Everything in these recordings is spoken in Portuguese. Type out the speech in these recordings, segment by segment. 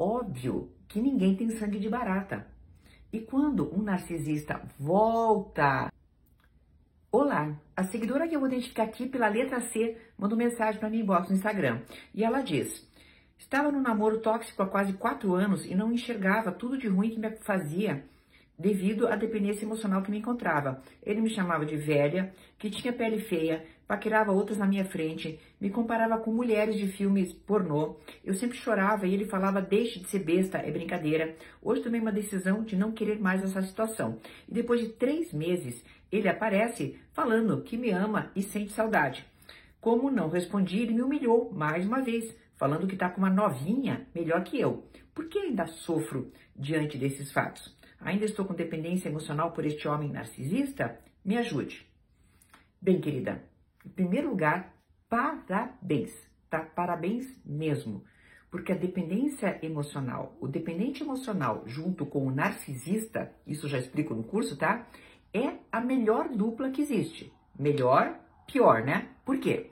óbvio que ninguém tem sangue de barata. E quando um narcisista volta. Olá, a seguidora que eu vou identificar aqui pela letra C mandou mensagem para mim inbox no Instagram. E ela diz: Estava num namoro tóxico há quase quatro anos e não enxergava tudo de ruim que me fazia devido à dependência emocional que me encontrava. Ele me chamava de velha, que tinha pele feia, paquerava outras na minha frente, me comparava com mulheres de filmes pornô. Eu sempre chorava e ele falava: deixe de ser besta, é brincadeira. Hoje tomei uma decisão de não querer mais essa situação. E depois de três meses, ele aparece falando que me ama e sente saudade. Como não respondi, ele me humilhou mais uma vez, falando que está com uma novinha melhor que eu. Por que ainda sofro diante desses fatos? Ainda estou com dependência emocional por este homem narcisista? Me ajude. Bem, querida, em primeiro lugar, parabéns, tá? Parabéns mesmo. Porque a dependência emocional, o dependente emocional junto com o narcisista, isso já explico no curso, tá? É a melhor dupla que existe. Melhor, pior, né? Por quê?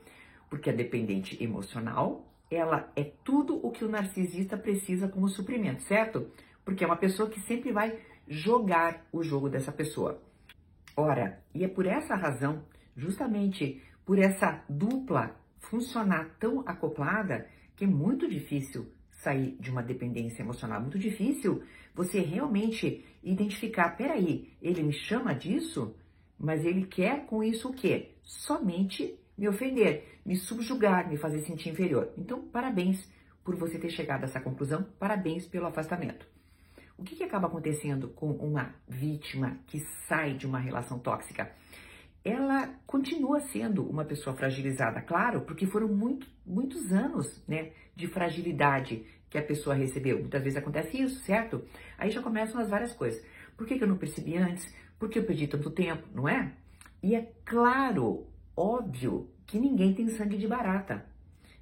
Porque a dependente emocional, ela é tudo o que o narcisista precisa como suprimento, certo? Porque é uma pessoa que sempre vai jogar o jogo dessa pessoa. Ora, e é por essa razão, justamente por essa dupla funcionar tão acoplada, que é muito difícil sair de uma dependência emocional. Muito difícil você realmente identificar, peraí, ele me chama disso, mas ele quer com isso o quê? Somente me ofender, me subjugar, me fazer sentir inferior. Então, parabéns por você ter chegado a essa conclusão, parabéns pelo afastamento. O que, que acaba acontecendo com uma vítima que sai de uma relação tóxica? Ela continua sendo uma pessoa fragilizada, claro, porque foram muito, muitos anos né, de fragilidade que a pessoa recebeu. Muitas vezes acontece isso, certo? Aí já começam as várias coisas. Por que, que eu não percebi antes? Por que eu perdi tanto tempo, não é? E é claro, óbvio, que ninguém tem sangue de barata.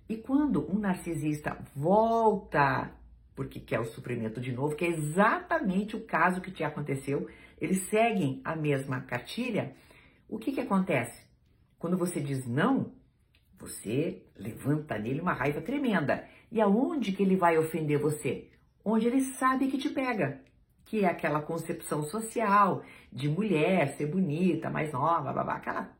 E quando um narcisista volta porque quer o suprimento de novo, que é exatamente o caso que te aconteceu, eles seguem a mesma cartilha, o que que acontece? Quando você diz não, você levanta nele uma raiva tremenda. E aonde que ele vai ofender você? Onde ele sabe que te pega, que é aquela concepção social de mulher ser bonita, mais nova, babá, aquela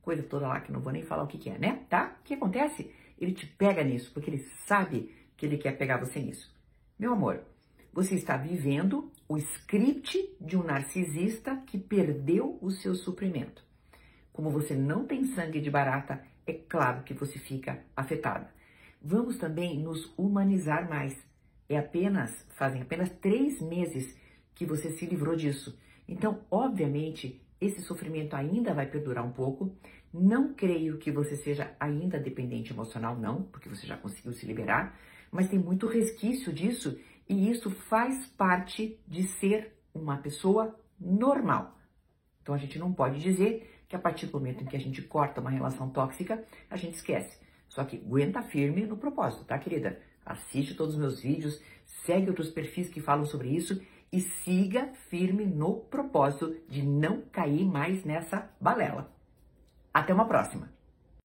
coisa toda lá que não vou nem falar o que, que é, né? Tá? O que acontece? Ele te pega nisso, porque ele sabe que ele quer pegar você nisso. Meu amor, você está vivendo o script de um narcisista que perdeu o seu suprimento. Como você não tem sangue de barata, é claro que você fica afetada. Vamos também nos humanizar mais. É apenas, fazem apenas três meses que você se livrou disso. Então, obviamente, esse sofrimento ainda vai perdurar um pouco. Não creio que você seja ainda dependente emocional, não, porque você já conseguiu se liberar mas tem muito resquício disso e isso faz parte de ser uma pessoa normal. Então a gente não pode dizer que a partir do momento em que a gente corta uma relação tóxica, a gente esquece. Só que aguenta firme no propósito, tá, querida? Assiste todos os meus vídeos, segue outros perfis que falam sobre isso e siga firme no propósito de não cair mais nessa balela. Até uma próxima!